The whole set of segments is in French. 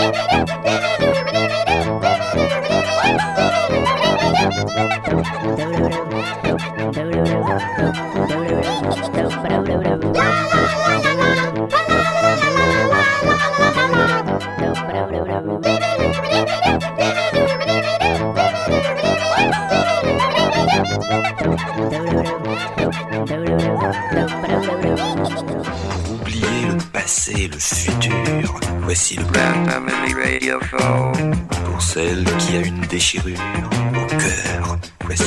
Do do do do do do celle qui a une déchirure au cœur. Voici.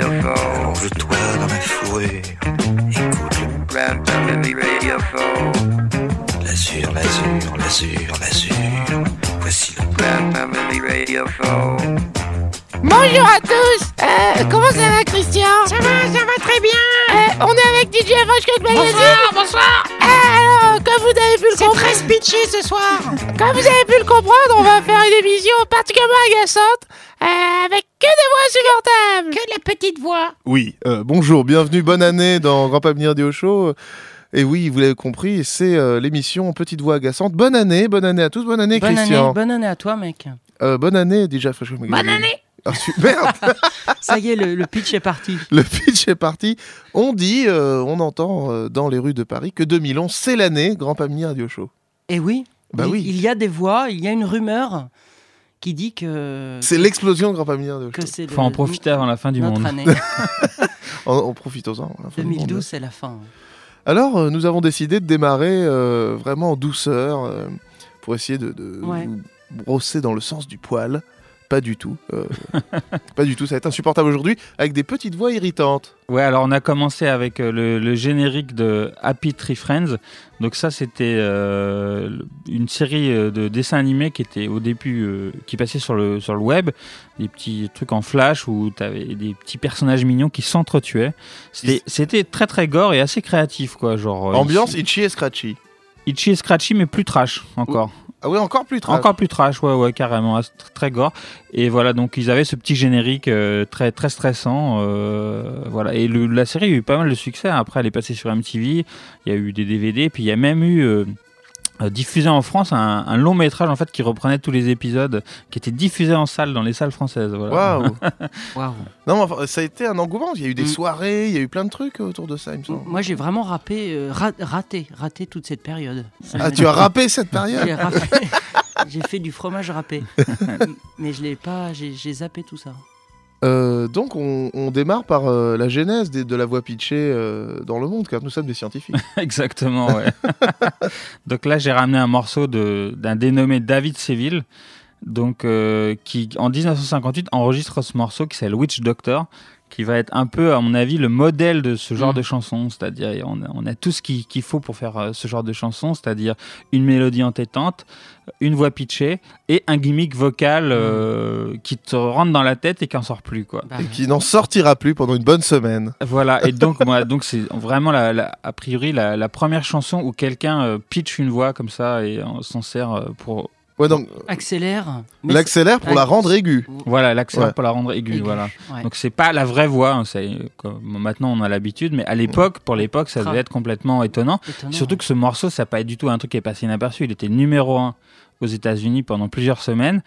Allonge-toi dans la fourrure. Écoute le Grand Family Radio Show. L'azur, l'azur, l'azur, l'azur. Voici le Grand Family Radio Show. Bonjour à tous euh, Comment ça va Christian? Ça va, ça va très bien euh, On est avec DJ Roche Magazine Bonsoir, bonsoir Alors, comme vous avez pu le comprendre... C'est très speechy ce soir Comme vous avez émission particulièrement agaçante euh, avec que des voix insupportables Que de la petite voix Oui, euh, bonjour, bienvenue, bonne année dans Grand Pamir Radio Show. Et oui, vous l'avez compris, c'est euh, l'émission Petite Voix Agaçante. Bonne année, bonne année à tous, bonne année Bonne Christian. année, bonne année à toi, mec. Euh, bonne année déjà, Fresh. Bonne année Ah, Merde Ça y est, le, le pitch est parti. Le pitch est parti. On dit, euh, on entend euh, dans les rues de Paris que 2011, c'est l'année Grand Pamir Radio Show. Et oui, Bah il, oui. il y a des voix, il y a une rumeur qui dit que C'est l'explosion de Grand que Show. c'est Faut le- en profiter avant la fin du notre monde. année. En, en profitons-en. à la fin du monde. 2012, c'est la fin. Alors, euh, nous avons décidé de démarrer euh, vraiment en douceur euh, pour essayer de, de Ouais. vous brosser dans le sens du poil. Pas du tout. euh, pas du tout. Ça va être insupportable aujourd'hui avec des petites voix irritantes. Ouais, alors on a commencé avec euh, le, le générique de Happy Tree Friends. Donc ça, c'était euh, une série de dessins animés qui était au début, euh, qui passait sur le, sur le web, des petits trucs en flash où tu avais des petits personnages mignons qui s'entretuaient. C'était très très gore et assez créatif, quoi. Genre, Ambiance itchy et scratchy. itchy et scratchy, mais plus trash encore. Ah oui, encore plus trash. Encore plus trash, ouais, ouais, carrément, ah, très gore. Et voilà, donc ils avaient ce petit générique euh, très, très stressant, euh, voilà. Et le- la série a eu pas mal de succès. Après, elle est passée sur MTV. Il y a eu des DVD, puis il y a même eu euh, diffusé en France un, un long métrage en fait qui reprenait tous les épisodes, qui était diffusé en salle dans les salles françaises. Voilà. Waouh. Non, enfin, ça a été un engouement. Il y a eu des Mm. soirées, il y a eu plein de trucs autour de ça, il me semble. Moi, j'ai vraiment rappé, euh, ra- raté, raté toute cette période. Ça Ah, tu as rappé cette période J'ai fait du fromage râpé. Mais je l'ai pas, j'ai zappé tout ça. Euh, donc, on, démarre par euh, la genèse de la voix pitchée euh, dans le monde, car nous sommes des scientifiques. Exactement, donc là, j'ai ramené un morceau d'un dénommé David Seville, donc, qui, en 1958, enregistre ce morceau qui s'appelle Witch Doctor, qui va être un peu, à mon avis, le modèle de ce genre Mm. de chanson. C'est-à-dire, on a, on a tout ce qu'il faut pour faire euh, ce genre de chanson, c'est-à-dire une mélodie entêtante, une voix pitchée et un gimmick vocal euh, qui te rentre dans la tête et qui en sort plus, quoi. Bah, et qui n'en sortira plus pendant une bonne semaine. Voilà, et donc, moi, donc c'est vraiment, la, la- a priori, la, la première chanson où quelqu'un euh, pitch une voix comme ça et on s'en sert euh, pour. Ouais, donc, accélère. l'accélère pour la rendre aiguë. Voilà, Ouais. pour la rendre aiguë. Aigu, Voilà. ouais. Donc, c'est pas la vraie voix. hein, comme- maintenant, on a l'habitude, mais à l'époque, pour l'époque, ça devait être complètement étonnant. Étonnant, Surtout que ce morceau, ça n'a pas du tout un truc qui est passé inaperçu. Il était numéro un aux États-Unis pendant plusieurs semaines.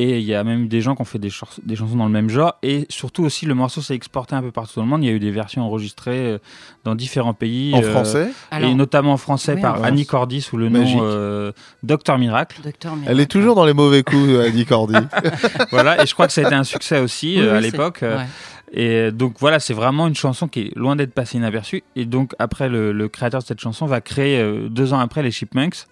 Et il y a même eu des gens qui ont fait des, chans- des chansons dans le même genre. Et surtout aussi, le morceau s'est exporté un peu partout dans le monde. Il y a eu des versions enregistrées euh, dans différents pays. En euh, français, Alors, et notamment en français Oui, par en Annie. Cordy sous le Magique. nom euh, Docteur Miracle. Docteur elle Miracle. est toujours dans les mauvais coups, euh, Annie Cordy. voilà, et je crois que ça a été un succès aussi Oui, euh, à l'époque. ouais. Et donc voilà, c'est vraiment une chanson qui est loin d'être passée inaperçue. Et donc après, le, le créateur de cette chanson va créer euh, deux ans après les Chipmunks,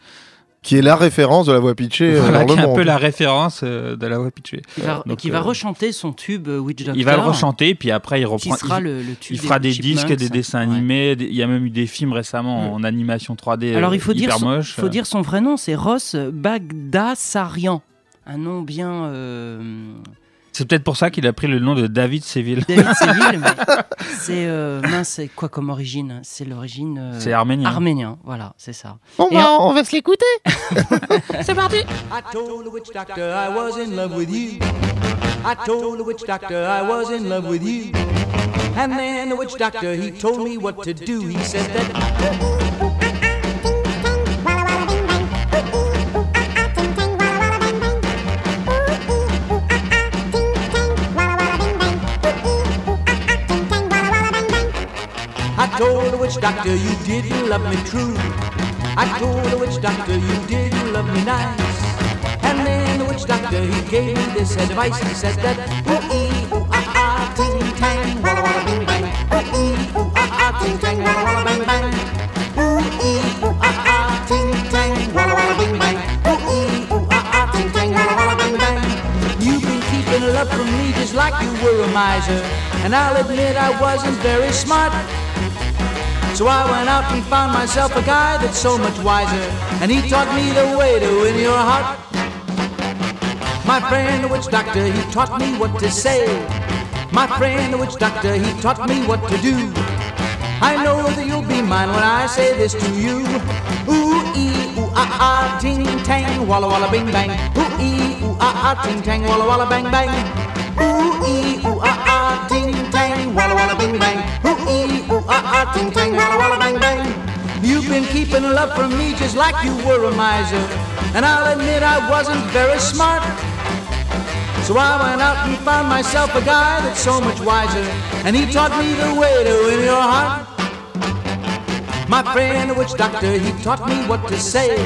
qui est la référence de la voix pitchée euh, voilà, dans qui est un peu la référence euh, de la voix pitchée. Qui va, Donc, qui va euh, rechanter son tube euh, Witch Doctor. Il va le rechanter, puis après il Qui reprend. sera il, le, le tube il fera des disques, des dessins Ouais. animés. des- Il y a même eu des films récemment Mm. en animation 3D. Alors euh, il faut, dire hyper son, moche. faut dire son vrai nom, c'est Ross Bagdasarian. Un nom bien. C'est peut-être pour ça qu'il a pris le nom de David Seville. David Seville, mais c'est. euh, mince, c'est quoi comme origine? C'est l'origine. euh, C'est arménien. arménien, voilà, c'est ça. Bon bah, on va se l'écouter C'est parti I told the witch doctor I was in love with you. I told the witch doctor I was in love with you. And then the witch doctor he told me what to do. He said that witch doctor you didn't love me true. I told the witch doctor you didn't love me nice. And then the witch doctor he gave me this advice. He said that ooh ee ooh ah ah ting tang walla walla bing bang. Ooh ee ooh ah ah ting tang walla walla bang bang. Ooh ee ooh ah ah ting tang walla walla bing bang. Ooh ee ooh ah ah ting tang walla walla bang bang. You've been keeping love from me just like you were a miser. And I'll admit I wasn't very smart. So I went out and found myself a guy that's so much wiser. And he taught me the way to win your heart. My friend, the witch doctor, he taught me what to say. My friend, the witch doctor, he taught me what to do. I know that you'll be mine when I say this to you. Ooh ee ooh ah ah ting tang walla walla bing bang. Ooh ee ooh ah ah ting tang walla walla bang bang. Ooh ee ooh ah ah ting walla walla bing bang. Ooh ee ooh ah ah ting walla walla bang bang. You've been keeping love from me just like you were a miser. And I'll admit I wasn't very smart. So I went out and found myself a guy that's so much wiser. And he taught me the way to win your heart. My friend, the witch doctor, he taught me what to say.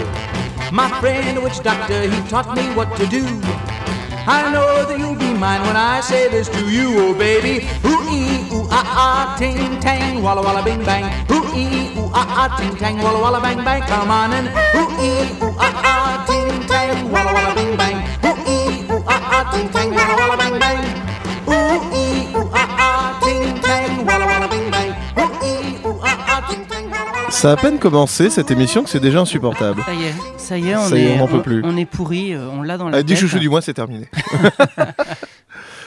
My friend, the witch doctor, he taught me what to do. I know that you'll be mine when I say this to you, oh baby. Ooh ee ooh ah ah ting tang walla walla bing bang. Ooh ee ooh ah ah ting tang walla walla bang bang. Come on and ooh ee ooh ah ah ting tang walla walla bing bang. Ooh ee ooh ah ah ting tang walla walla Ça a à peine commencé cette émission que c'est déjà insupportable. Ça y est, ça y est, on Ça est, est, on n'en peut plus. on est pourri, euh, on l'a dans la du tête. chouchou du mois, c'est terminé.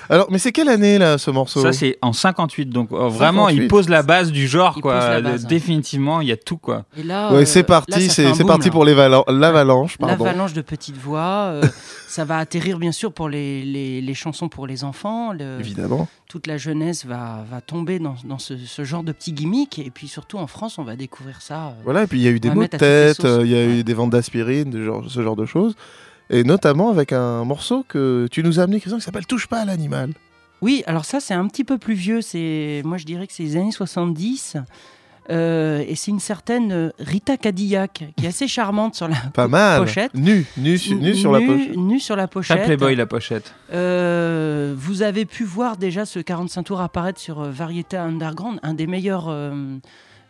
Alors, mais c'est quelle année là ce morceau Ça, c'est en 58. Donc, euh, vraiment, 58. il pose la base du genre, Il quoi. base, hein. Définitivement, il y a tout, quoi. Et là, Ouais, euh, c'est parti, c'est parti pour l'avalanche, pardon. L'avalanche de petites voix, euh, ça va atterrir bien sûr pour les, les, les chansons pour les enfants. le- Évidemment. toute la jeunesse va, va tomber dans, dans ce, ce genre de petits gimmicks. Et puis surtout en France, on va découvrir ça. euh, Voilà, et puis il y a eu des mots de tête, euh, il y a eu des ventes d'aspirine, ce genre de choses. Et notamment avec un morceau que tu nous as amené, Christian, qui s'appelle Touche pas à l'animal. Oui, alors ça, c'est un petit peu plus vieux. C'est, moi, je dirais que c'est les années 70. Euh, et c'est une certaine euh, Rita Cadillac qui est assez charmante sur la Pas mal. pochette. Nu, nu, su- nu sur la poche. nue sur la pochette. Playboy, la pochette. Euh, vous avez pu voir déjà ce 45 tours apparaître sur euh, Variété Underground, un des meilleurs euh,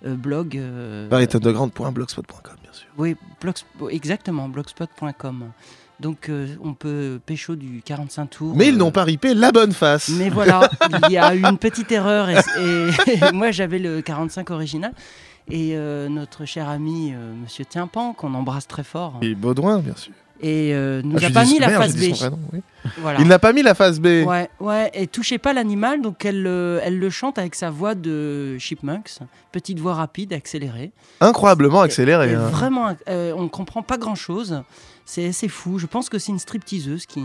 euh, blogs. euh, Variétéunderground.blogspot.com, bien sûr. Oui, blogs- exactement, blogspot.com. Donc euh, on peut pécho du 45 tours. Mais ils euh, n'ont pas ripé la bonne face. Mais voilà, il y a eu une petite erreur et, et moi j'avais le 45 original. Et euh, notre cher ami euh, Monsieur Tiempan, qu'on embrasse très fort, Et Baudouin, bien sûr. et euh, nous Ah, a pas mis la face B. son prénom, oui. Voilà. Il n'a pas mis la face B. Ouais, ouais, et touchez pas l'animal, donc elle, euh, elle le chante avec sa voix de Chipmunks, petite voix rapide, accélérée. Incroyablement accéléré. Et hein. Vraiment, euh, on comprend pas grand chose. C'est assez fou. Je pense que c'est une stripteaseuse qui,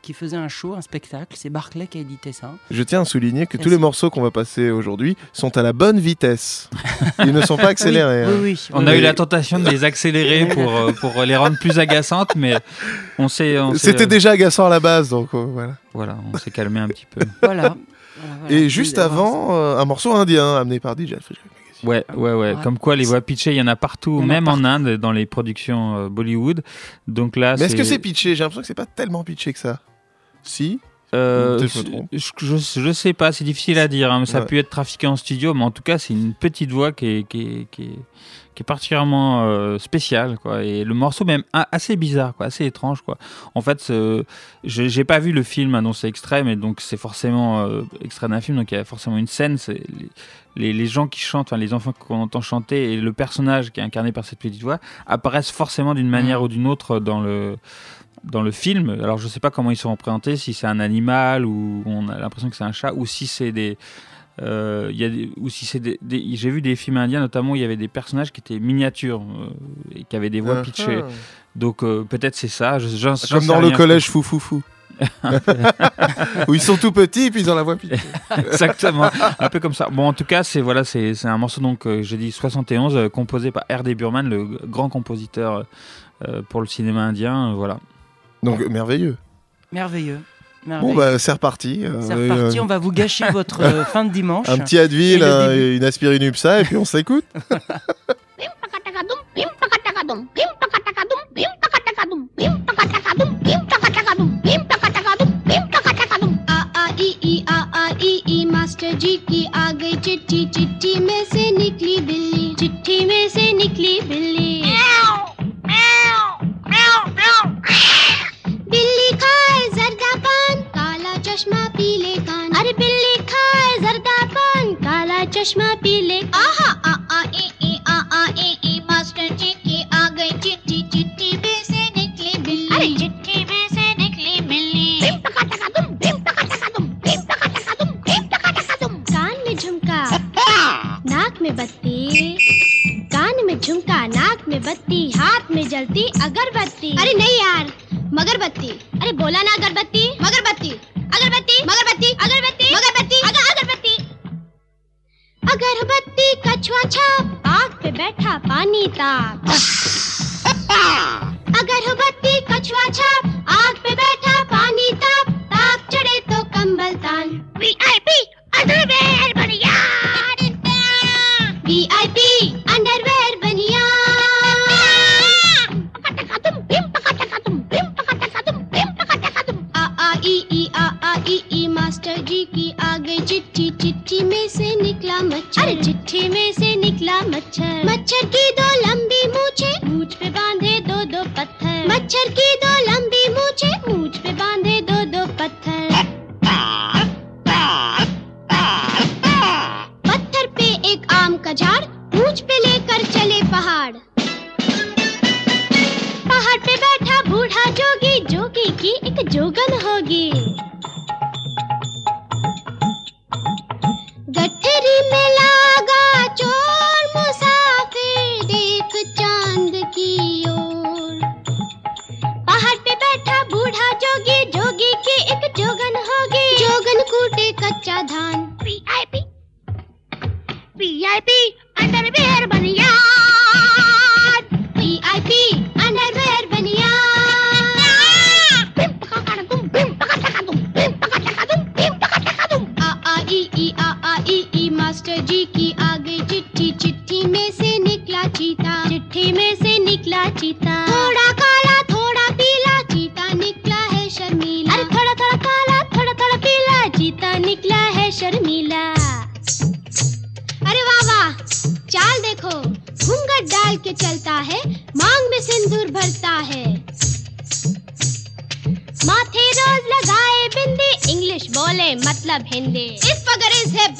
qui faisait un show, un spectacle. C'est Barclay qui a édité ça. Je tiens à souligner que tous les morceaux qu'on va passer aujourd'hui sont à la bonne vitesse. Ils ne sont pas accélérés. Oui, hein. oui, oui, On a oui. eu la tentation de les accélérer pour, euh, pour les rendre plus agaçantes, mais on s'est. C'était euh, déjà agaçant à la base, donc euh, voilà. Voilà, on s'est calmé un petit peu. Voilà. Voilà, voilà. Et juste avant, un morceau indien amené par DJ Alfred. Ouais, ouais, ouais. Ouais. Comme quoi, les voix pitchées, il y en a partout, a même en. Inde, dans les productions euh, Bollywood. Donc là, Mais est-ce que c'est pitché? J'ai l'impression que c'est pas tellement pitché que ça. Si? Euh, je je, je, je sais pas, c'est difficile à dire. hein, mais ça Ouais. a pu être trafiqué en studio, mais en tout cas, c'est une petite voix qui est, qui est, qui est, qui est particulièrement euh, spéciale. Quoi. Et le morceau, même assez bizarre, quoi, assez étrange. Quoi. En fait, je j'ai pas vu le film annoncé extrait, mais donc c'est forcément euh, extrait d'un film, donc il y a forcément une scène. C'est les, les, gens qui chantent, enfin, les enfants qu'on entend chanter et le personnage qui est incarné par cette petite voix apparaissent forcément d'une manière ou d'une autre dans le dans le film. Alors je sais pas comment ils sont représentés, si c'est un animal ou on a l'impression que c'est un chat, ou si c'est des, euh, il y a des- ou si c'est des, des- j'ai vu des films indiens notamment où il y avait des personnages qui étaient miniatures euh, et qui avaient des voix Ah, pitchées. Donc euh, peut-être c'est ça. Je- j'en- j'en Comme dans le collège fou fou fou. Où ils sont tout petits et puis ils ont la voix pitchée. Exactement, un peu comme ça. Bon, en tout cas, c'est voilà, c'est c'est un morceau donc euh, j'ai dit 71 euh, composé par R.D. Burman, le grand compositeur euh, pour le cinéma indien. euh, voilà. Donc merveilleux. Merveilleux. Bon, bah, c'est reparti. euh, C'est reparti, euh, on va vous gâcher votre euh, fin de dimanche. Un petit Advil, Et le un- début. une aspirine UPSA, et puis on s'écoute. आ आ ई ई आ आ ई ई मास्टर जी की आ गई चिट्ठी चिट्ठी में से निकली बिल्ली चिट्ठी में से निकली बिल्ली बिल्ली खाए जर्दा पान काला चश्मा पीले कान। अरे बिल्ली खाए जर्दा पान काला चश्मा पीले आहा आ आ ई ई आ आ ई ई मास्टर जी की आ गई। चिट्ठी चिट्ठी में से निकली बिल्ली। अरे। चिट्ठी में से निकली बिल्ली। कान में झुमका नाक में बत्ती। कान में झुमका नाक में बत्ती हाथ में जलती अगरबत्ती। अरे नहीं यार मगरबत्ती। अरे बोला ना अगरबत्ती। मगरबत्ती। अगरबत्ती। मगरबत्ती। अगरबत्ती। मगरबत्ती। अगर अगरबत्ती। अगरबत्ती कछुआ छाप, आग पे बैठा पानी ताप। चलता है, मांग में सिंदूर भरता है। माथे रोज लगाए बिंदी, इंग्लिश बोले मतलब हिंदी। इस वगर से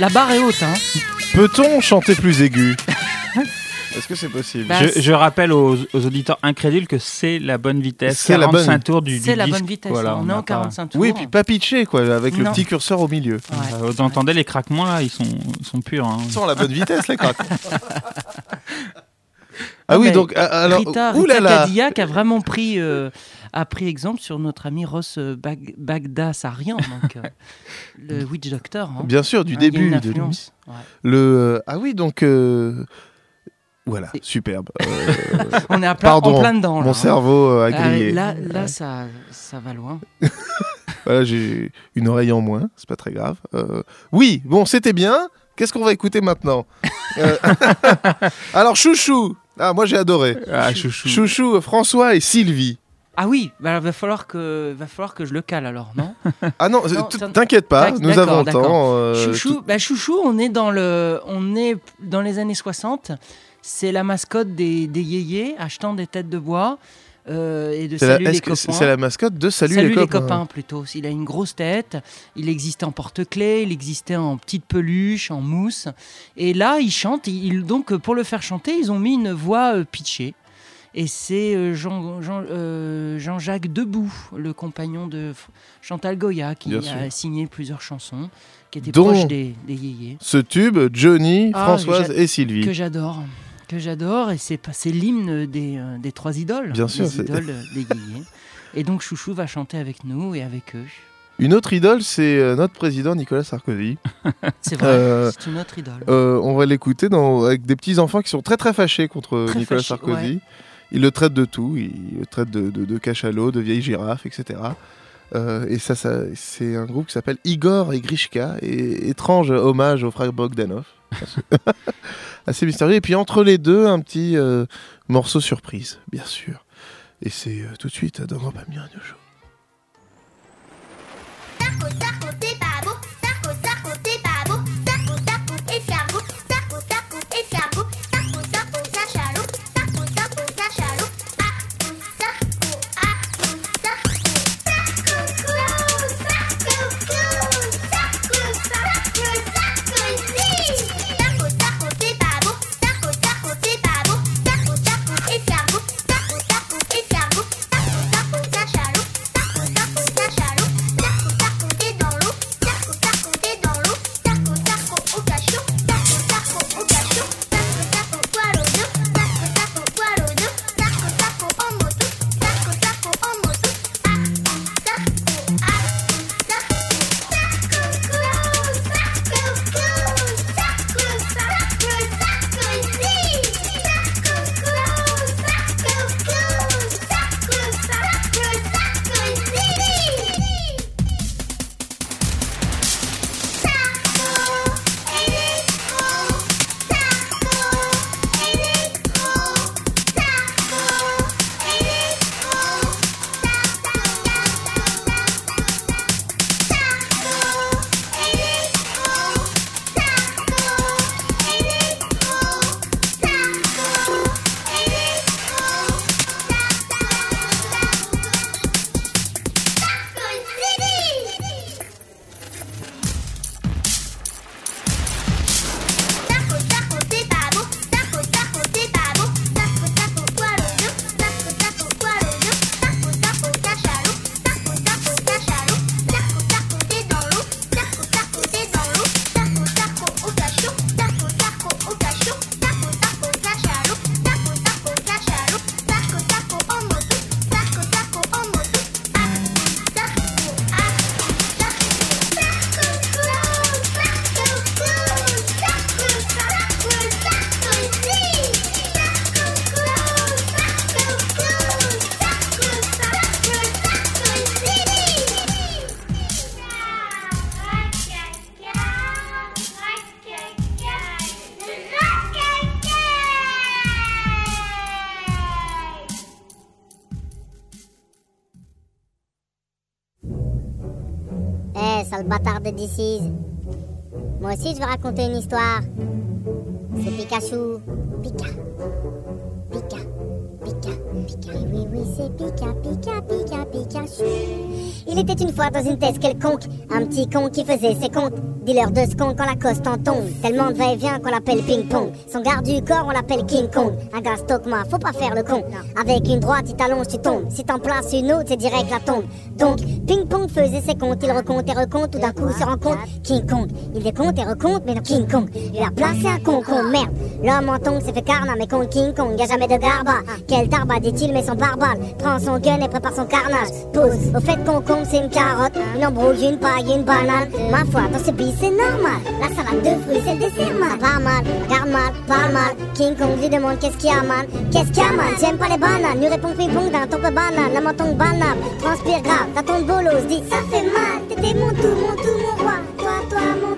La barre est haute, hein. Peut-on chanter plus aigu? Est-ce que c'est possible? Bah, Je, je rappelle aux, aux auditeurs incrédules que c'est la bonne vitesse. C'est la 45 bonne- tours du, du C'est la disque. bonne vitesse. Voilà, on, on est en pas- 45 tours. Oui, puis pas pitché, quoi, avec le Non. petit curseur au milieu. Ouais. Euh, Vous entendez les craquements là Ils sont, ils sont purs. hein. Sans la bonne vitesse, les craques. ah oui, mais donc, ah, alors, Rita, Rita. Cadillac a vraiment pris, euh, a pris exemple sur notre ami Ross euh, Bag Bagdasarian, donc euh, le Witch Doctor. hein. Bien sûr, du Hein, il y a début une de l'émission. Ouais. Le euh, ah oui, donc euh, voilà, Et- superbe. Euh, On est à plein, Pardon, en plein dedans. là, mon hein. cerveau a grillé. là, là ça, ça va loin. Voilà, j'ai une oreille en moins, c'est pas très grave. Euh, oui, bon, c'était bien. Qu'est-ce qu'on va écouter maintenant Euh, Alors, chouchou. Ah, moi j'ai adoré. Ah, chouchou. Chouchou, François et Sylvie. Ah oui, bah, va falloir que, va falloir que je le cale alors, non Ah non, t'inquiète pas, nous avons le temps. euh, Chouchou, bah, Chouchou, on est dans le, on est dans les années 60. C'est la mascotte des, des yéyés achetant des têtes de bois euh, et de C'est la, salut les copains. c'est la mascotte de Salut, Salut, les, copains. plutôt. Il a une grosse tête. Il existait en porte-clés, il existait en petite peluche, en mousse. Et là, il chante. Il, donc, pour le faire chanter, ils ont mis une voix euh, pitchée. Et c'est euh, Jean, Jean, euh, Jean-Jacques Debout, le compagnon de Chantal Goya, qui Bien a sûr. signé plusieurs chansons, qui étaient Dont- proches des, des yéyés, Ce tube, Johnny, Ah, Françoise et Sylvie. que j'adore. Que j'adore. Et c'est c'est l'hymne des, euh, des trois idoles. Bien sûr, Des c'est- idoles des yéyés. Et donc, Chouchou va chanter avec nous et avec eux. Une autre idole, c'est notre président Nicolas Sarkozy. C'est vrai, Euh, c'est une autre idole. Euh, on va l'écouter dans- avec des petits enfants qui sont très très fâchés contre Très Nicolas Sarkozy. ouais. Ils le traitent de tout, ils le traitent de, de, de cachalot, de vieille girafe, etc. Euh, et ça, ça c'est un groupe qui s'appelle Igor et Grishka, et étrange hommage au frère Bogdanov. Assez mystérieux. Et puis entre les deux, un petit euh, morceau surprise, bien sûr. Et c'est euh, tout de suite dans Grand Show. Eh, sale bâtard de DC's. Moi aussi, je vais raconter une histoire. C'est Pikachu. Pika. Pika. Pika. Pika. Oui, oui, c'est Pika, Pika, Pika, Pikachu. Il était une fois dans une thèse quelconque, un petit con qui faisait ses comptes. Dealer de skunk quand la coste en tombe. Tellement de va-et-vient qu'on l'appelle ping-pong. Son garde du corps, on l'appelle King Kong. Un gars stockma, faut pas faire le con. Avec une droite, il t'allonge, tu tombes. Si t'en places une autre, c'est direct la tombe. Donc, ping-pong faisait ses comptes. Il recompte et recompte. Tout d'un coup, se rend compte. King Kong. Il décompte et recompte, mais non, King Kong. Il a placé un con con, merde. L'homme en tongue s'est fait carna, mais contre King Kong, y a jamais de garba. Quel tarba, dit-il, mais son barbare. Prend son gun et prépare son carnage. Pause. Au fait, con con, c'est une carotte. Une embrouille, une paille, une banane. Ma foi, dans ce bis, c'est normal. La salade de fruits, c'est le dessert mal. Pas mal, regarde mal, parle mal. King Kong lui demande qu'est-ce qu'il y a, man? Qu'est-ce qu'il y a, man? J'aime pas les bananes. Lui répond ping-pong d'un ton peu banane. La menton banane. Transpire grave, t'as ton bolos. Dit ça fait mal. T'étais mon tout, mon tout, mon roi. Toi, toi, mon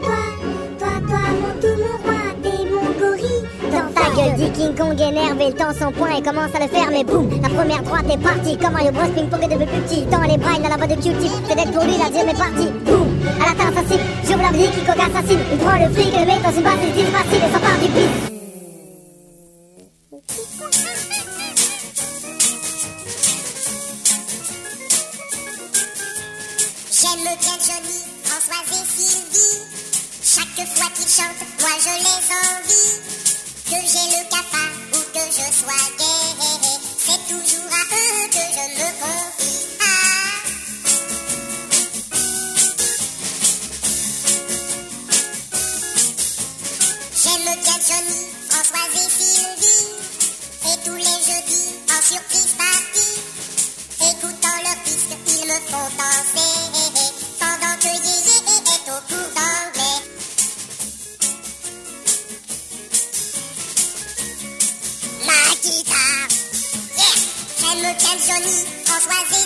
gueule, dit King Kong énervé. Le temps son point et commence à le faire, mais boum. La première droite est partie. Comme Mario Bros. Ping-pong est devenu plus petit. Tant les brailles dans la voix de Q-tip. C'est d'être pour lui, la deuxième est partie. Boum. À la tarte assassine. J'ouvre la vie, King Kong assassine. Il prend le fric et le met dans une basse, il dit facile et s'empare du piste. J'aime bien Johnny, Françoise et Sylvie. Chaque fois qu'ils chantent, moi je les envie. Que j'ai le cafard ou que je sois gay, c'est toujours à eux que je me confie. J'aime bien Johnny, Françoise et Sylvie. Et tous les jeudis, en surprise Johnny,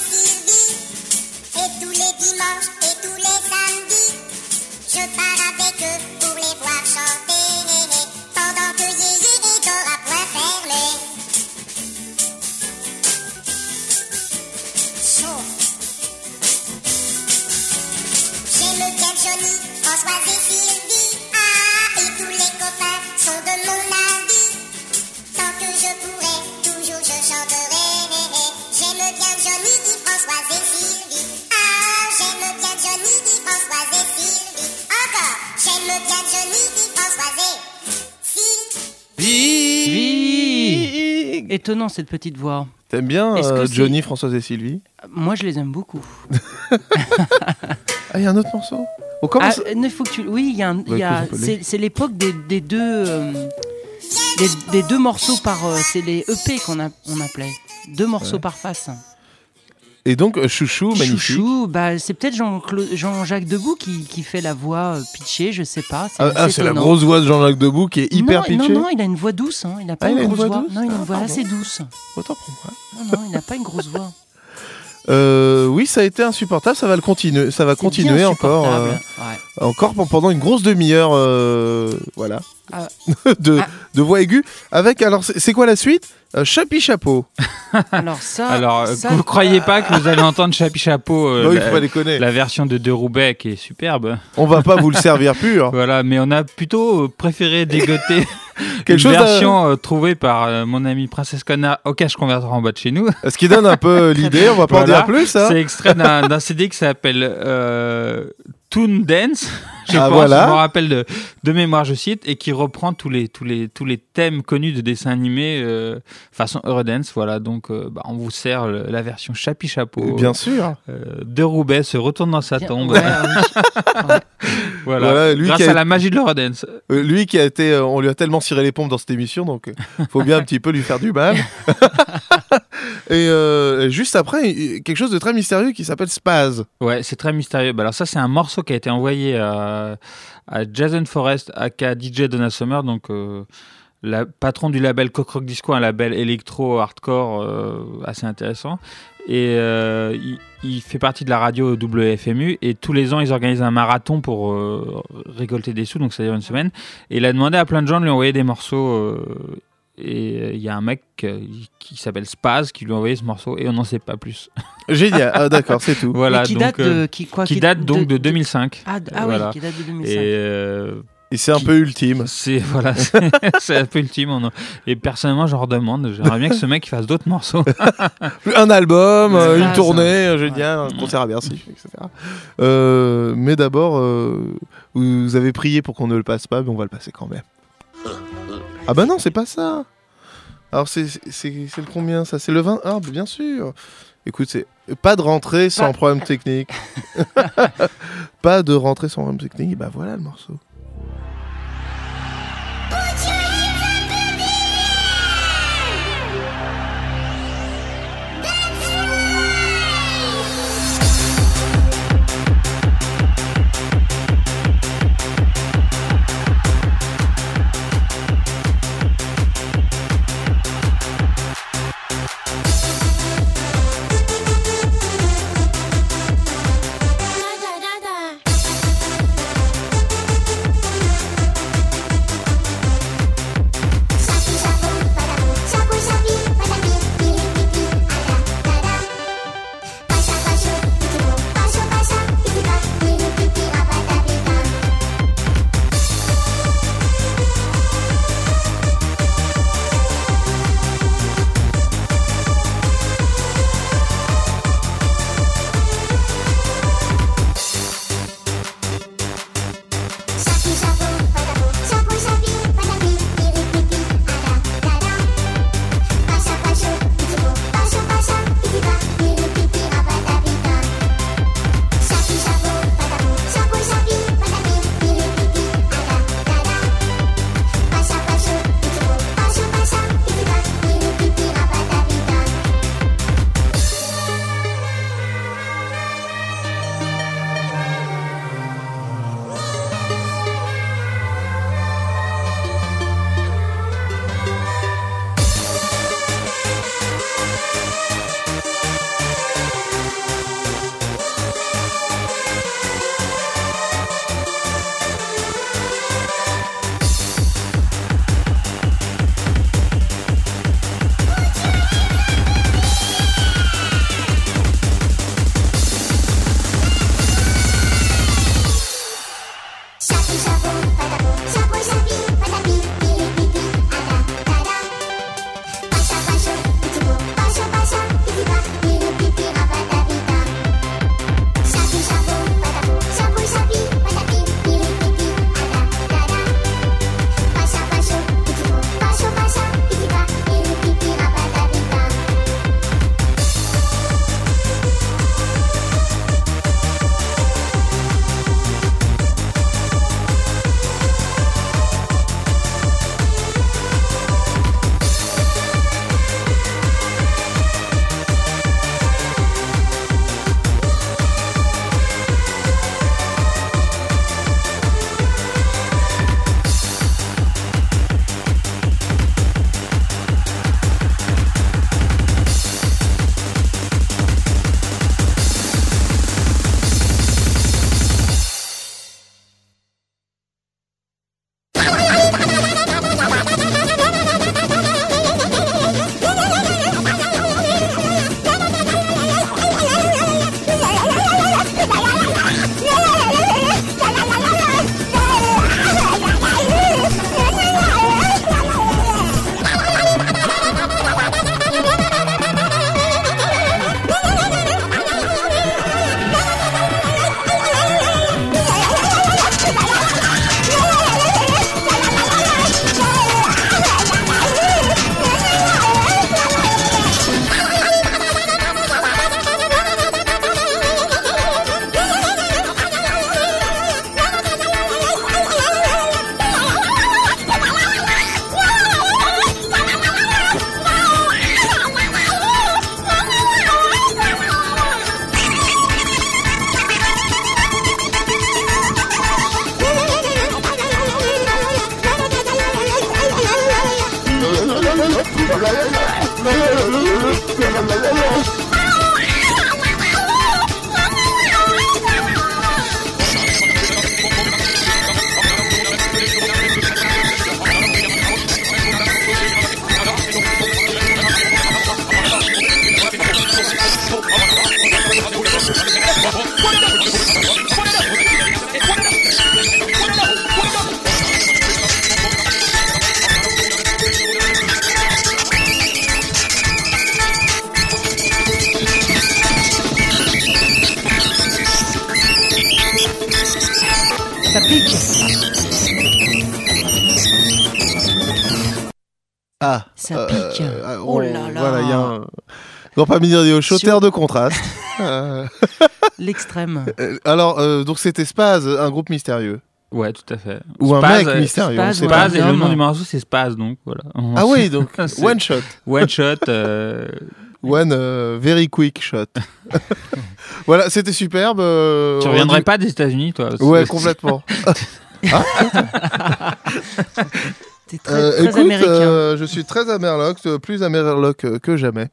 Étonnant cette petite voix. T'aimes bien euh, Johnny, Françoise et Sylvie? Moi, je les aime beaucoup. Ah, il y a un autre morceau? On commence? Ah, il faut que tu... Oui, Bah, c'est, l'époque des, des deux, euh, des, des deux morceaux par. euh, c'est les EP qu'on on appelait. Deux morceaux Ouais. par face. Et donc, euh, Chouchou, magnifique. Chouchou, bah, c'est peut-être Jean-Jacques Debout qui, qui fait la voix euh, pitchée, je sais pas. C'est, Ah, ah, c'est la grosse voix de Jean-Jacques Debout qui est hyper non, pitchée. Non, non, il a une voix douce. Hein. Il n'a pas Ah, une grosse voix voix. Non, il a Ah, une voix pardon. assez douce. Autant pour moi. Non, non, il n'a pas une grosse voix. Euh, oui, ça a été insupportable. Ça va le continuer. Ça va continuer encore, euh. Ouais. encore pendant une grosse demi-heure. euh, voilà, Ah. de, Ah. de voix aiguë. Avec alors, c'est quoi la suite? Euh, Chapi chapeau. Alors ça, Alors, euh, ça- vous ne croyez pas que vous allez entendre Chapi Chapeau, euh, oui, la, faut pas déconner. la version de De Roubaix qui est superbe. On va pas vous le servir pur. Voilà, mais on a plutôt euh, préféré dégoter Quelque une chose version euh, trouvée par euh, mon ami Princesse Connard au cache converteur en bas de chez nous. Ce qui donne un peu l'idée. On va pas en dire plus. hein. C'est extrait d'un d'un CD qui s'appelle euh, Toon Dance. Je Ah, pense, voilà. je me rappelle de, de mémoire, je cite, et qui reprend tous les, tous les, tous les thèmes connus de dessins animés euh, façon Eurodance. Voilà, donc euh, bah, on vous sert le- la version Chapi Chapeau. Bien sûr. Euh, de Roubaix se retourne dans sa Bien- tombe. ouais. voilà. Voilà, lui Grâce qui a- à la magie de l'Eurodance. Euh, lui qui a été, euh, on lui a tellement ciré les pompes dans cette émission, donc euh, faut bien un petit peu lui faire du mal. et euh, juste après, quelque chose de très mystérieux qui s'appelle Spaz. Ouais, c'est très mystérieux. Bah, alors ça, c'est un morceau qui a été envoyé à, à Jason Forrest, aka DJ Donna Summer, donc la patron du label Cock Rock Disco, un label électro hardcore euh, assez intéressant. Et euh, il, il fait partie de la radio WFMU et tous les ans ils organisent un marathon pour euh, récolter des sous, donc ça dure une semaine. Et il a demandé à plein de gens de lui envoyer des morceaux. euh, et euh, il y a un mec euh, qui s'appelle Spaz qui lui a envoyé ce morceau et on n'en sait pas plus. Génial. Ah, d'accord, c'est tout. voilà, qui donc, date euh, de qui quoi qui date donc de 2005. Ah, ah Voilà. oui, qui date de 2005. Et euh, Et c'est un peu ultime. C'est voilà, c'est un peu ultime. on a- Et personnellement, j'en redemande. J'aimerais bien que ce mec fasse d'autres morceaux. Un album, euh, une tournée, ça. euh, génial, un concert à Bercy, etc. Euh, mais d'abord, euh, vous avez prié pour qu'on ne le passe pas, mais on va le passer quand même. Ah bah non, c'est pas ça. Alors c'est le combien ça? C'est le 20 Ah bah bien sûr. Écoute, c'est pas de rentrée sans problème technique. pas de rentrée sans problème technique. Et bah voilà le morceau. Pas radio show, Sur- terre de contraste. Euh, L'extrême. euh, alors, euh, donc c'était Spaz, un groupe mystérieux. Ouais, tout à fait. Ou un Spaz, mec euh, mystérieux. on Spaz, sait pas. Et le nom du morceau c'est Spaz, donc voilà. Ah oui, donc one shot. One shot. euh, One euh, very quick shot. voilà, c'était superbe. euh, Tu reviendrais dit- pas des États-Unis, toi Ouais, complètement. T'es très, Euh, très écoute, américain. euh, je suis très amerloc, plus amerloc que jamais.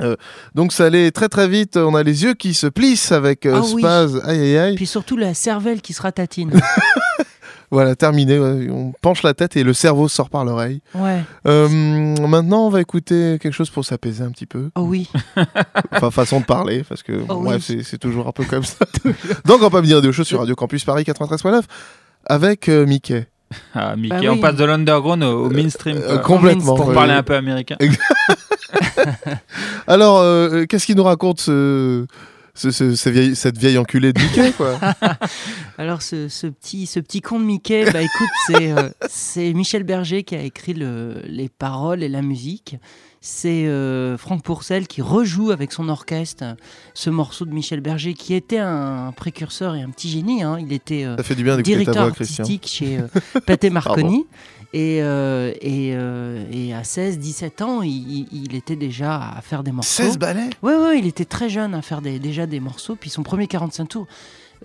Euh, donc ça allait très très vite, on a les yeux qui se plissent avec euh, Ah oui. Spaz, aïe aïe aïe. Puis surtout la cervelle qui se ratatine. Voilà, terminé, ouais, on penche la tête et le cerveau sort par l'oreille. Ouais. Euh, maintenant on va écouter quelque chose pour s'apaiser un petit peu. Oh oui. Enfin façon de parler, parce que Oh bref, oui. c'est- toujours un peu comme ça. Donc on va pas venir de choses sur Radio Campus Paris 93.9 avec euh, Mickey. Ah, Mickey, Bah oui. on passe de l'underground au, au mainstream. Euh, complètement. Pour parler un peu américain. Alors, euh, qu'est-ce qu'il nous raconte ce, ce- ce- ce vieille- cette vieille enculée de Mickey quoi? Alors ce, ce petit ce petit con de Mickey, bah écoute, c'est euh, c'est Michel Berger qui a écrit le- les paroles et la musique. C'est euh, Franck Pourcel qui rejoue avec son orchestre ce morceau de Michel Berger, qui était un précurseur et un petit génie. hein. Il était euh, directeur voix, Christian. artistique chez euh, Pathé Marconi. Et, euh, et, euh, et à 16-17 ans, il, était déjà à faire des morceaux. 16 balais Ouais, ouais, il était très jeune à faire des- déjà des morceaux. Puis son premier 45 tours,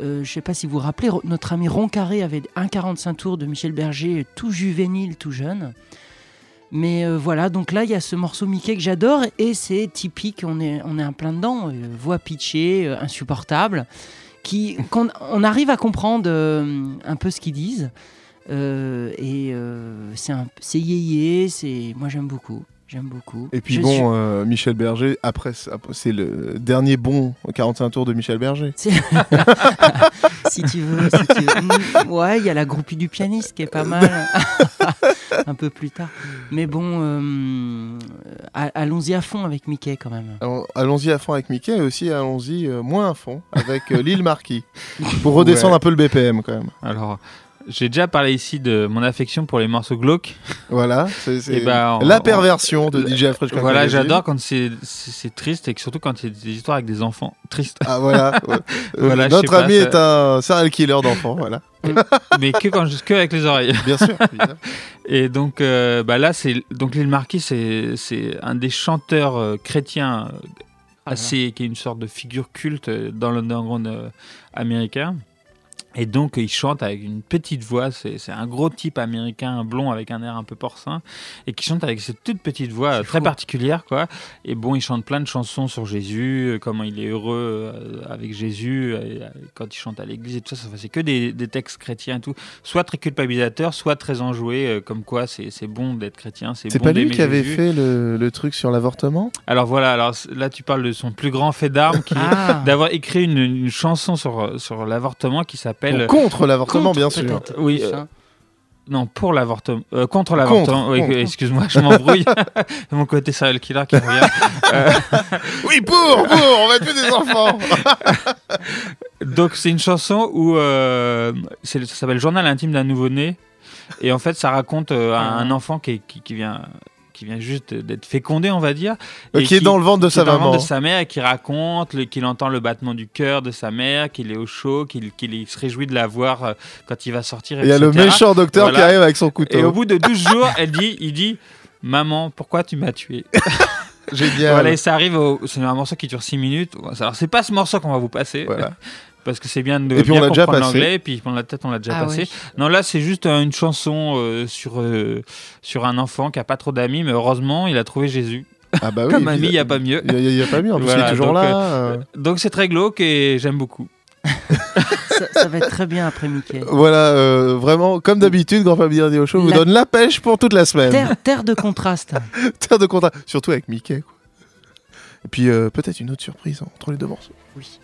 euh, je sais pas si vous vous rappelez, notre ami Ron Carré avait un 45 tours de Michel Berger, tout juvénile, tout jeune. Mais euh, voilà, donc là, il y a ce morceau Mickey que j'adore et c'est typique, on est, on est en plein dedans. euh, voix pitchée, euh, insupportable, qui, qu'on- on arrive à comprendre un peu ce qu'ils disent. Et c'est un- c'est yéyé, c'est moi j'aime beaucoup. J'aime beaucoup. Et puis Je bon, suis- euh, Michel Berger, après, après, c'est le dernier bon 45 tours de Michel Berger. Si tu veux, si tu veux. Mm, Ouais, il y a la groupie du pianiste qui est pas mal. Un peu plus tard. Mais bon, euh, allons-y à fond avec Mickey quand même. Allons-y à fond avec Mickey et aussi allons-y euh, moins à fond avec Lille Marquis. Pour redescendre Ouais. un peu le BPM quand même. Alors, j'ai déjà parlé ici de mon affection pour les morceaux glauques. Voilà, c'est c'est Eh ben, on- la on- perversion de DJ Fresh Voilà, j'adore quand c'est c'est- c'est triste et que surtout quand il y a des histoires avec des enfants tristes. Ah voilà. ouais. Voilà, je notre pas, ami est un serial killer d'enfants, voilà. mais que, quand que avec les oreilles. Bien sûr. Et donc euh, bah là, c'est donc l'île Marquis, c'est c'est un des chanteurs euh, chrétiens euh, Ah assez qui est une sorte de figure culte dans l'underground euh, américain. Et donc, il chante avec une petite voix. C'est un gros type américain, blond, avec un air un peu porcin, et qui chante avec cette toute petite voix très fou. particulière, quoi. Et bon, il chante plein de chansons sur Jésus, euh, comment il est heureux euh, avec Jésus, euh, et, quand il chante à l'église et tout ça. C'est que des, des textes chrétiens et tout, soit très culpabilisateurs, soit très enjoués, euh, comme quoi c'est bon d'être chrétien, c'est bon pas lui qui avait Jésus. fait le, le truc sur l'avortement? Alors voilà, alors là tu parles de son plus grand fait d'armes, qui est Ah, d'avoir écrit une, une chanson sur, sur l'avortement qui s'appelle... Contre l'avortement, contre, bien sûr. Oui, euh. Non, pour l'avortement. euh, contre l'avortement. Oui, excuse-moi, je m'embrouille. Mon côté serial killer qui revient. Euh, Oui, pour, pour, on va tuer des enfants. donc, c'est une chanson où euh, c'est- ça s'appelle Journal intime d'un nouveau-né. Et en fait, ça raconte euh, un, un enfant qui, qui vient qui vient juste d'être fécondé, on va dire. et qui est dans le ventre de sa dans le ventre de sa mère et qui raconte qu'il entend le battement du cœur de sa mère, qu'il est au chaud, qu'il se réjouit de la voir euh, quand il va sortir. Il y a le méchant docteur qui arrive avec son couteau. Et au bout de 12 jours, elle dit, il dit Maman, pourquoi tu m'as tué? Génial. Voilà, et ça arrive au. C'est un morceau qui dure 6 minutes. Alors, c'est pas ce morceau qu'on va vous passer. Voilà. Parce que c'est bien de Et puis bien on l'a déjà comprendre passé. l'anglais, et puis on l'a peut-être on l'a déjà Ah passé. Non, là c'est juste euh, une chanson euh, sur euh, sur un enfant qui a pas trop d'amis, mais heureusement il a trouvé Jésus. Ah bah oui. Comme ami, il y a pas mieux. Il y a, pas mieux. En plus, Voilà, il est toujours donc, là. euh. Donc c'est très glauque et j'aime beaucoup. ça, ça va être très bien après Mickey. Voilà, euh, vraiment, comme d'habitude, Grand Famille Radio Show vous La- donne la pêche pour toute la semaine. Terre, terre de contraste. Terre de contrat, surtout avec Mickey. Quoi. Et puis euh, peut-être une autre surprise hein, entre les deux morceaux. Oui.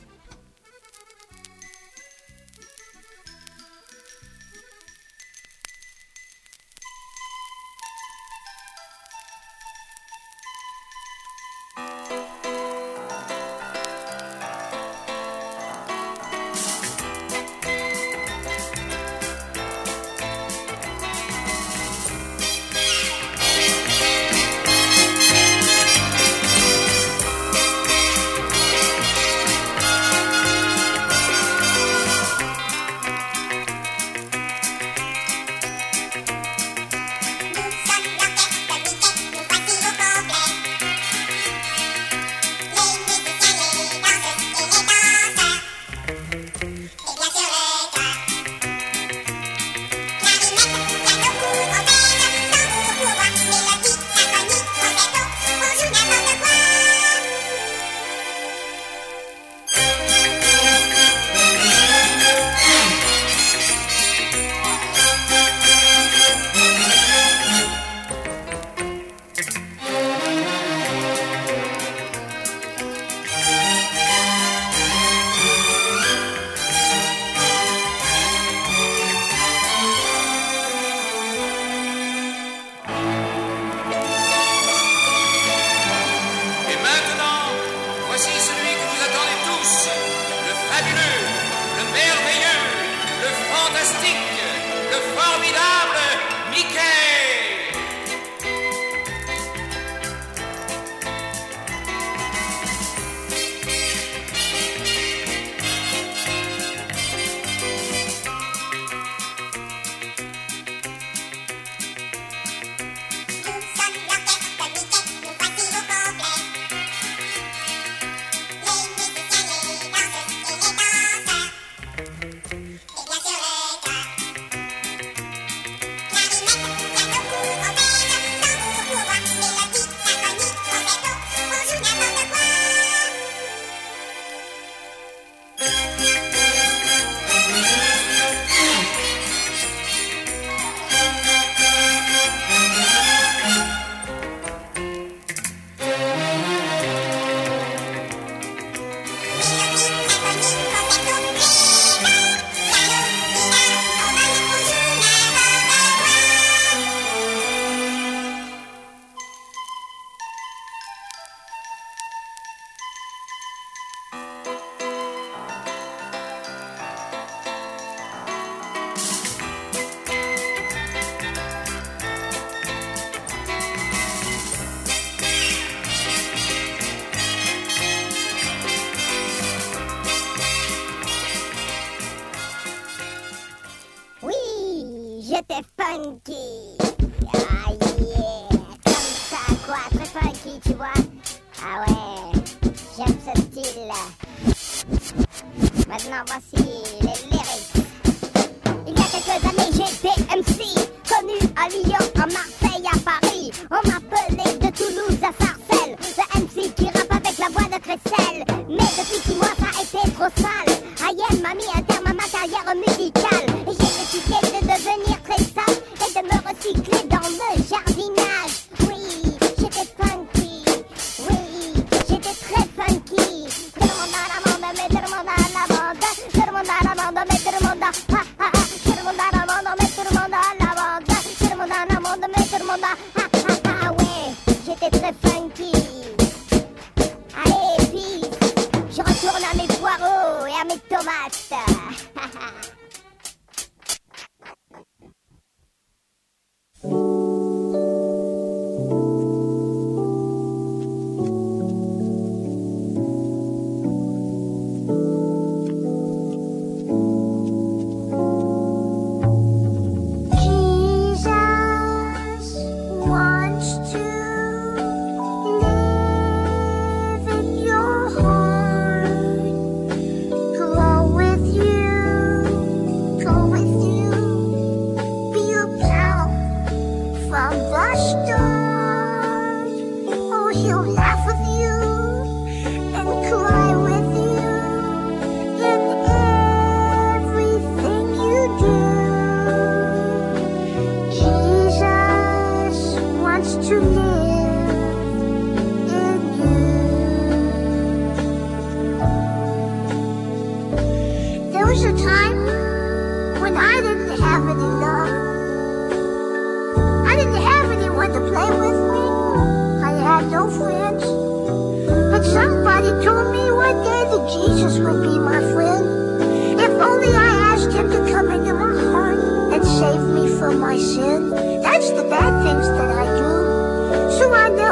m'a mis un terme à ma carrière musicale. J'ai décidé de devenir très sage et de me recycler dans le jardinage.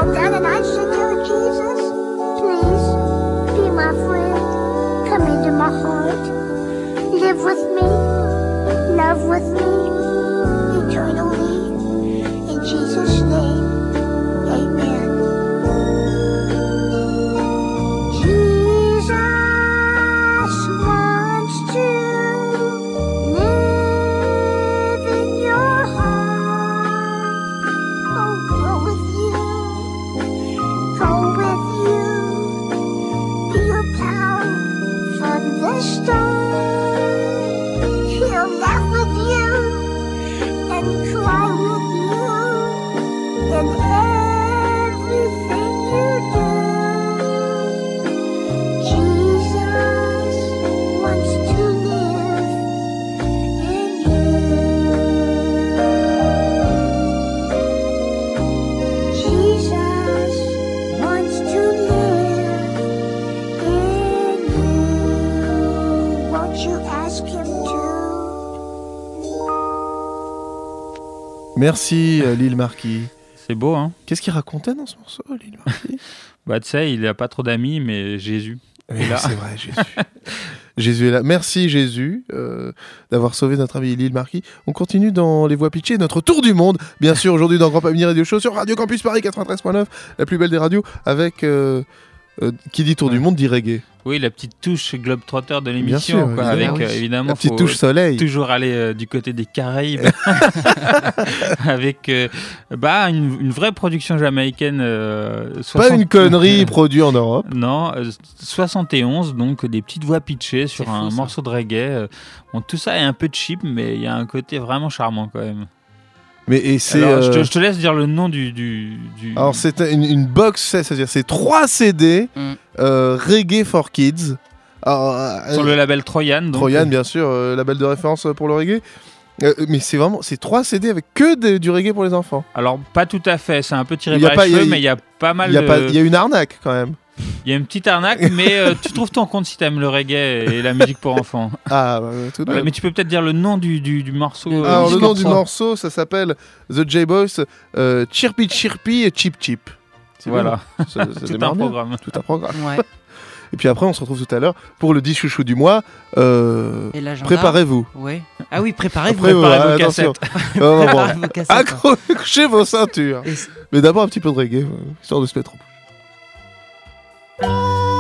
and I should do Jesus. Please, be my friend. Come into my heart. Live with me. Love with me. Merci euh, Lille Marquis. C'est beau, hein Qu'est-ce qu'il racontait dans ce morceau, Lille Marquis? Bah, tu sais, il a pas trop d'amis, mais Jésus. Oui. C'est vrai, Jésus. Jésus est là. Merci Jésus euh, d'avoir sauvé notre ami Lille Marquis. On continue dans les voies pitchées, notre tour du monde. Bien sûr, aujourd'hui dans Grand Pamini Radio Show sur Radio Campus Paris 93.9, la plus belle des radios, avec euh, euh, qui dit tour du monde dit reggae. Oui, la petite touche globetrotter de sûr, l'émission, quoi, évidemment. avec euh, évidemment La petite touche soleil. Toujours aller euh, du côté des Caraïbes, avec euh, bah une, une vraie production jamaïcaine. euh, Pas 60 une connerie produite en Europe. Non, euh, 71, donc des petites voix pitchées sur C'est un ça. morceau de reggae. Bon, tout ça est un peu cheap, mais il y a un côté vraiment charmant quand même. Mais et c'est. Alors, je, te, euh, je te laisse dire le nom du. du, du- Alors c'est une, une box, set, c'est-à-dire c'est trois CD Mm. euh, reggae for kids. Alors, euh, sur le label Troyan. Donc, Troyan, euh, bien sûr, euh, label de référence pour le reggae. Euh, mais c'est vraiment, c'est trois CD avec que des- du reggae pour les enfants. Alors, pas tout à fait, c'est un peu tiré Il y a par pas- les cheveux, mais il y a pas mal Il y, a de. pas- il y a une arnaque quand même. Il y a une petite arnaque, mais euh, tu trouves ton compte si t'aimes le reggae et la musique pour enfants. Ah, bah, tout de Voilà, même. mais tu peux peut-être dire le nom du, du, du morceau. euh, Alors le nom du morceau. ça s'appelle The J-Boys euh, Chirpy Chirpy et Chip Chip. C'est Voilà. bien. Ça- ça Tout démarre un bien. programme. Tout un programme. Ouais. Et puis après, on se retrouve tout à l'heure pour le 10 chouchou du mois. Euh, Et l'agenda Préparez-vous. Ouais. Ah oui, préparez-vous. Après, Préparez vos attention. cassettes. Euh, bon, Préparez vos cassettes. Accrochez vos ceintures. Et Mais d'abord un petit peu de reggae, euh, histoire de se mettre en 아!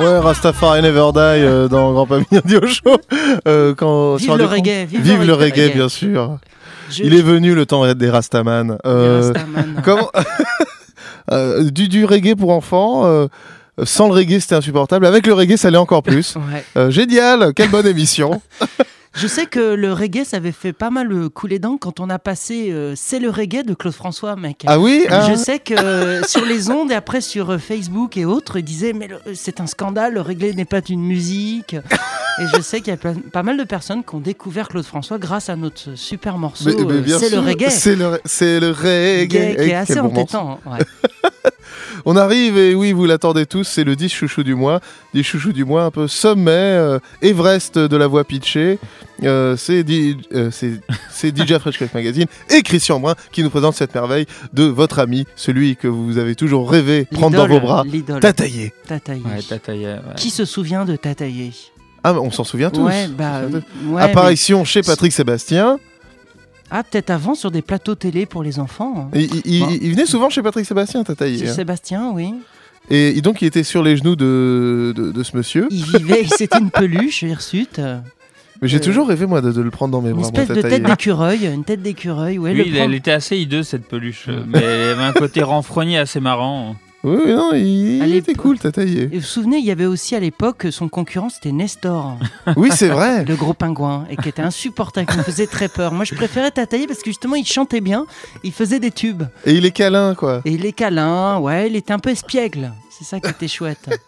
Ouais, Rastafari Never Die euh, dans Grand Pamini Radio Show. Euh, quand, Vive le reggae, vive Vive le le reggae. reggae, bien sûr. Je- Il est venu le temps des Rastaman. Euh, Rastaman. comment du, du reggae pour enfants. sans le reggae, c'était insupportable. Avec le reggae, ça l'est encore plus. Ouais. Euh, génial, quelle bonne émission. Je sais que le reggae, ça avait fait pas mal euh, couler dents quand on a passé euh, C'est le reggae de Claude François, mec. Ah oui ah. Je sais que euh, sur les ondes et après sur Facebook et autres, ils disaient mais c'est un scandale, le reggae n'est pas une musique. Et je sais qu'il y a plein- pas mal de personnes qui ont découvert Claude François grâce à notre super morceau euh, C'est le reggae. C'est le, c'est le reggae. Qui est- qui est Eh, assez bon entêtant. ouais. On arrive et oui, vous l'attendez tous, c'est le 10 chouchou du mois. 10 chouchou du mois, un peu sommet, euh, Everest de la voix pitchée. Euh, c'est Di- euh, DJ Fresh Cake Magazine et Christian Brun qui nous présente cette merveille de votre ami, celui que vous avez toujours rêvé prendre dans vos bras. Tataillé. Tataillé. Ouais, Tataillé, ouais. Qui se souvient de Tataillé Ah, on s'en souvient tous. Ouais, bah, On s'en souvient tous. ouais, Apparition chez Patrick Sébastien. Ah, peut-être avant sur des plateaux télé pour les enfants. hein. Il, il- Bon. il- il venait souvent chez Patrick Sébastien, Tataillé. C'est hein. Sébastien, oui. Et, et donc, il était sur les genoux de, de, de ce monsieur. Il vivait, c'était une peluche, hirsute. Mais j'ai Euh, toujours rêvé, moi, de, de le prendre dans mes Une bras. espèce moi, de tête d'écureuil, une tête d'écureuil. Ouais, le il- elle était assez hideuse cette peluche, mais elle avait un côté renfrogné assez marrant. Oui, oui, non, il, était cool, Tataillé. Et vous vous souvenez, il y avait aussi à l'époque son concurrent, c'était Nestor, Oui, c'est vrai. le gros pingouin, et qui était insupportable, qui me faisait très peur. Moi, je préférais Tataillé parce que justement, il chantait bien, il faisait des tubes. Et il est câlin, quoi. Et il est câlin, ouais, il était un peu espiègle. C'est ça qui était chouette.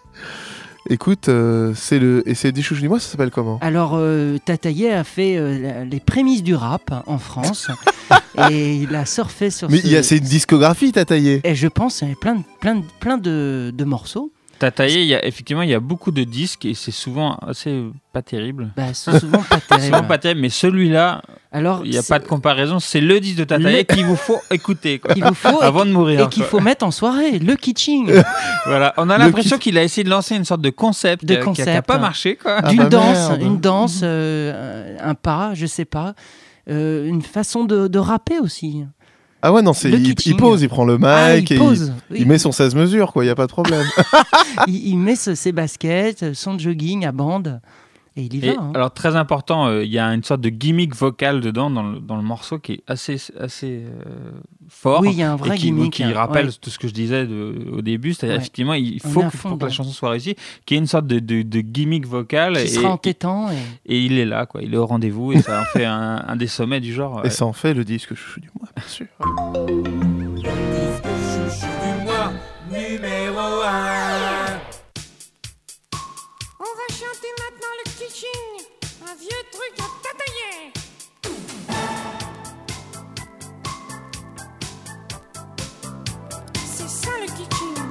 Écoute, euh, c'est le. Et c'est des chouchous mois, ça s'appelle comment? Alors, euh, Tataillé a fait euh, les prémices du rap en France, et il a surfé sur Mais ce... il y a- c'est une discographie, Tataillé. Et je pense qu'il y avait plein de, plein de, plein de, de morceaux. Tataillé, il y a, effectivement, il y a beaucoup de disques et c'est souvent assez euh, pas terrible. Bah, c'est souvent pas terrible. Souvent pas terrible, mais celui-là, Alors, il n'y a pas de comparaison. C'est le disque de Tataillé Le- qu'il vous faut écouter quoi. qu'il vous faut et avant de mourir. et qu'il faut mettre en soirée, le kitsching. Voilà, on a l'impression qu'il a essayé de lancer une sorte de concept, De qui a- qui a- qui a concept. pas marché quoi. Ah D'une bah danse, merde. une danse, euh, un pas, je sais pas. Euh, une façon de, de rapper aussi. Ah ouais, non, c'est il, pose, il prend le mic Ah, et il pose. oui. il met son 16 mesures, quoi, il n'y a pas de problème. il, il met ce- ses baskets, son jogging à bande, et il y va. Et hein. alors très important, euh, il y a une sorte de gimmick vocal dedans dans le, dans le morceau qui est assez assez euh, fort. Oui, il y a un vrai et qui, gimmick. qui hein, rappelle ouais. tout ce que je disais de- au début, c'est-à-dire Ouais. effectivement il On faut que, fond pour que la chanson soit réussie, qu'il y ait une sorte de, de, de gimmick vocal Qui et, sera entêtant. Et... et il est là quoi, il est au rendez-vous et ça en fait un, un des sommets du genre. Et ça en fait le disque chouchou du mois, bien sûr. Chouchou du mois, numéro 1. Un vieux truc à tatailler. C'est ça le kitsching.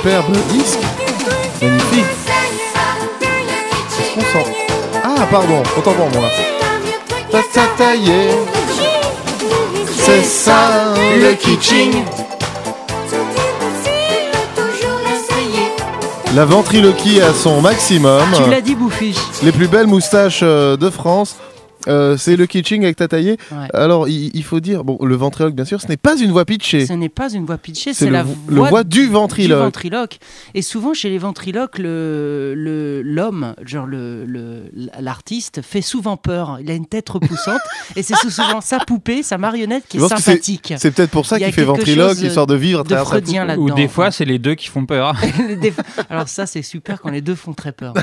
Superbe disque. Magnifique. Qu'on sent Ah, pardon, autant pour moi. C'est ça le kitsching. La ventriloquie à son maximum. Tu l'as dit, Bouffi. Les plus belles moustaches euh, de France. Euh, c'est le kitsching avec Tataillé. Ouais. Alors, il, il faut dire, bon, le ventriloque, bien sûr, ce n'est pas une voix pitchée. Ce n'est pas une voix pitchée, C'est la vo- voix, le voix du ventriloque. ventriloque. Et souvent, chez les ventriloques, le- le- l'homme, genre le- le- l'artiste, fait souvent peur. Il a une tête repoussante et c'est souvent sa poupée, sa marionnette qui est sympathique. C'est peut-être pour ça qu'il fait ventriloque, chose histoire de vivre à de travers sa poupée. là-dedans. Ou des fois, c'est les deux qui font peur. Alors ça, c'est super quand les deux font très peur.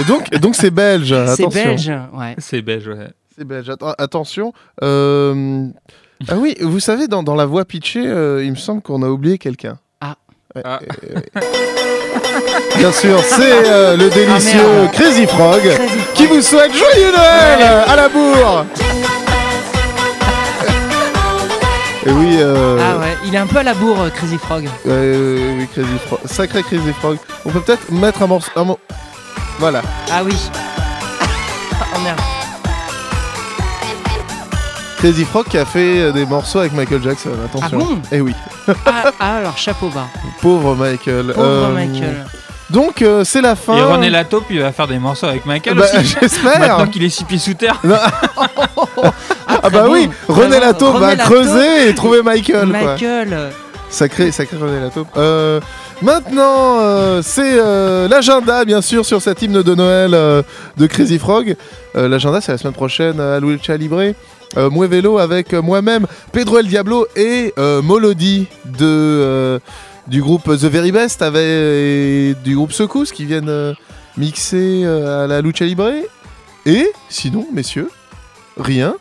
Et donc, donc c'est belge. C'est belge, ouais. C'est belge, ouais. C'est attention. euh, Ah oui, vous savez, dans, dans la voix pitchée, euh, il me semble qu'on a oublié quelqu'un. Ah. Ouais, Ah. euh, ouais. Bien sûr, c'est euh, le délicieux Ah, merde. Crazy Frog qui vous souhaite joyeux Noël à la bourre. Et oui, euh, Ah ouais, il est un peu à la bourre, euh, Crazy Frog. euh, oui, Crazy Frog, sacré Crazy Frog. On peut peut-être mettre un morceau. un mo- Voilà. Ah oui. Crazy Frog qui a fait euh, des morceaux avec Michael Jackson. Attention. Ah bon Eh oui. Ah, ah, alors chapeau bas. Pauvre Michael. Pauvre Euh, Michael. Donc euh, c'est la fin. Et René Lataupe, il va faire des morceaux avec Michael Bah, aussi. J'espère. Maintenant qu'il est six pieds sous terre. Ah bah bon. oui, René Lataupe va creuser et trouver Michael. Michael. Sacré, sacré René Lataupe. Euh, maintenant, euh, c'est euh, l'agenda, bien sûr, sur cet hymne de Noël euh, de Crazy Frog. Euh, l'agenda, c'est la semaine prochaine à Lucha Libre. Euh, Vélo avec euh, moi-même, Pedro El Diablo et euh, Molody de, euh, du groupe The Very Best avec, du groupe Secousse qui viennent euh, mixer à la Lucha Libre. Et sinon, messieurs, rien,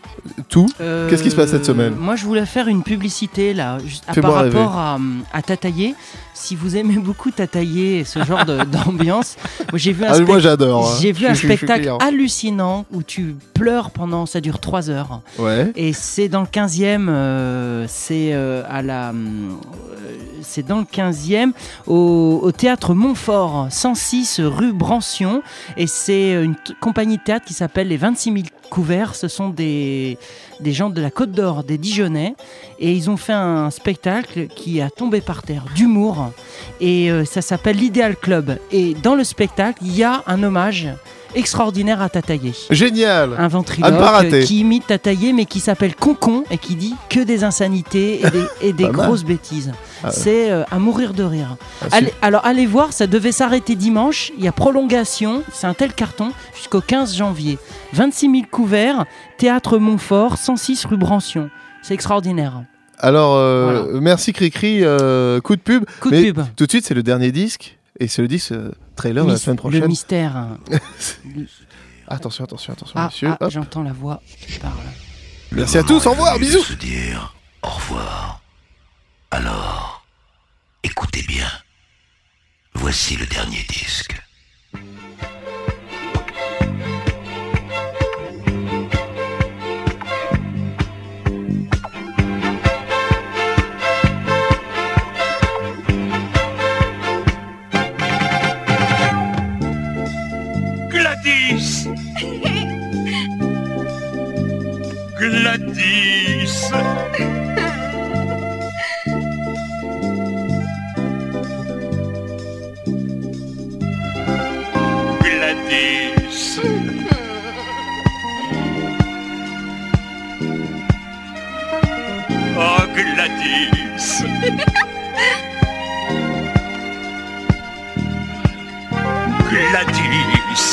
tout. euh, Qu'est-ce qui se passe cette semaine Moi, je voulais faire une publicité là, juste à- par rapport à, à Tataillé. Si vous aimez beaucoup Tataillé et ce genre d'ambiance, j'ai vu un, Ah, moi spec- j'adore. hein. j'ai vu Je un suis- je suis spectacle hallucinant où tu pleures pendant, ça dure 3 heures. Ouais. Et c'est dans le 15e, euh, c'est euh, à la, c'est dans le 15e au, au théâtre Montfort, 106 rue Brancion, et c'est une compagnie de théâtre qui s'appelle les 26 000 couverts. Ce sont des gens de la Côte d'Or, des Dijonais, et ils ont fait un spectacle qui a tombé par terre d'humour, et euh, ça s'appelle l'Idéal Club. Et dans le spectacle, il y a un hommage extraordinaire à Tataillé. Génial. Un ventriloque qui imite Tataillé mais qui s'appelle Concon et qui dit que des insanités et des, et des Pas mal. grosses bêtises. Ah ouais. C'est euh, à mourir de rire. Ah, Allez- alors allez voir, ça devait s'arrêter dimanche. Il y a prolongation, c'est un tel carton jusqu'au 15 janvier. 26 000 couverts, théâtre Montfort, 106 rue Brancion. C'est extraordinaire. Alors, euh, merci Cricri, euh, coup de pub. Coup de Mais pub. Tout de suite, c'est le dernier disque. Et c'est le disque trailer de la semaine Le prochaine. mystère. Attention, attention, attention, Ah, monsieur. ah, Hop. j'entends la voix qui parle. Merci à tous, au revoir, bisous. se dire au revoir. Alors, écoutez bien. Voici le dernier disque. Gladys Gladys Oh Gladys Gladys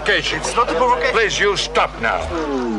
provocation. It's not a provocation. Please, you stop now.